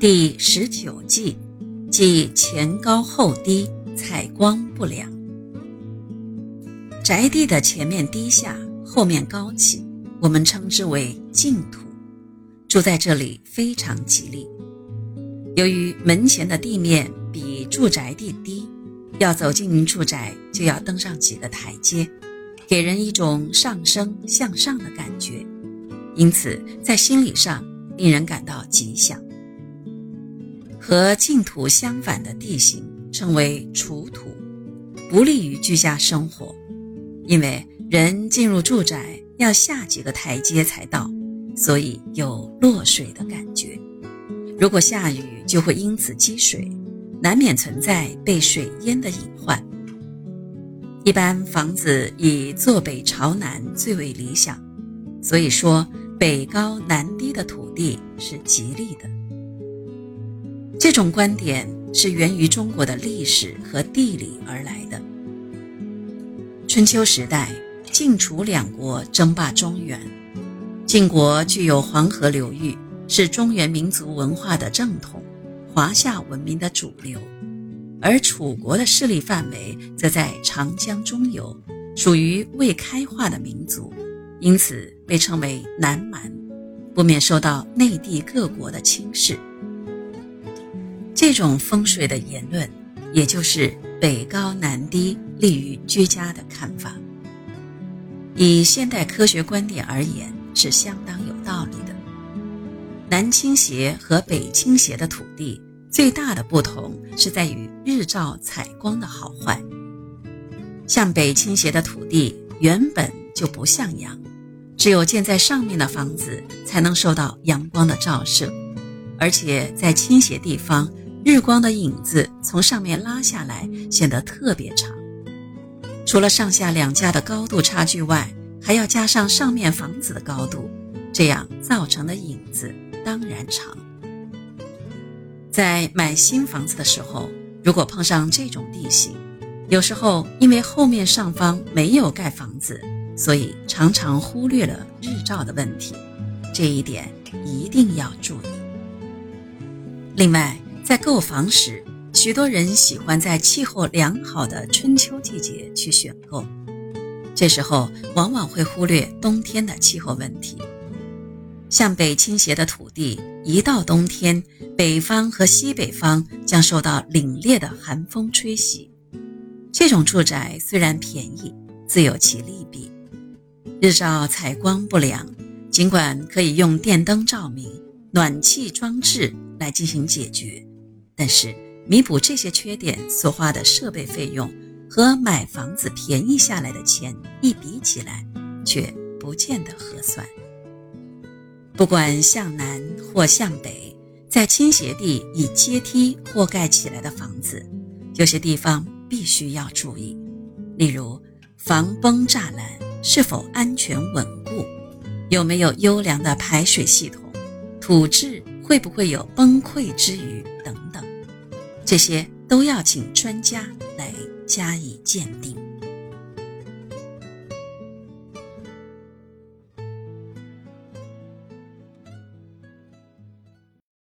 第十九计，即前高后低，采光不良。宅地的前面低下，后面高起，我们称之为净土。住在这里非常吉利。由于门前的地面比住宅地低，要走进住宅就要登上几个台阶，给人一种上升向上的感觉，因此在心理上令人感到吉祥。和净土相反的地形称为楚土，不利于居家生活，因为人进入住宅要下几个台阶才到，所以有落水的感觉。如果下雨，就会因此积水，难免存在被水淹的隐患。一般房子以坐北朝南最为理想，所以说北高南低的土地是吉利的。这种观点是源于中国的历史和地理而来的。春秋时代，晋楚两国争霸中原，晋国具有黄河流域，是中原民族文化的正统，华夏文明的主流；而楚国的势力范围则在长江中游，属于未开化的民族，因此被称为南蛮，不免受到内地各国的轻视。这种风水的言论，也就是北高南低利于居家的看法，以现代科学观点而言是相当有道理的。南倾斜和北倾斜的土地最大的不同是在于日照采光的好坏。向北倾斜的土地原本就不向阳，只有建在上面的房子才能受到阳光的照射，而且在倾斜地方。日光的影子从上面拉下来，显得特别长。除了上下两家的高度差距外，还要加上上面房子的高度，这样造成的影子当然长。在买新房子的时候，如果碰上这种地形，有时候因为后面上方没有盖房子，所以常常忽略了日照的问题，这一点一定要注意。另外，在购房时，许多人喜欢在气候良好的春秋季节去选购，这时候往往会忽略冬天的气候问题。向北倾斜的土地，一到冬天，北方和西北方将受到凛冽的寒风吹袭。这种住宅虽然便宜，自有其利弊。日照采光不良，尽管可以用电灯照明、暖气装置来进行解决。但是，弥补这些缺点所花的设备费用和买房子便宜下来的钱一比起来，却不见得合算。不管向南或向北，在倾斜地以阶梯或盖起来的房子，有些地方必须要注意，例如防崩栅栏是否安全稳固，有没有优良的排水系统，土质会不会有崩溃之余等。这些都要请专家来加以鉴定。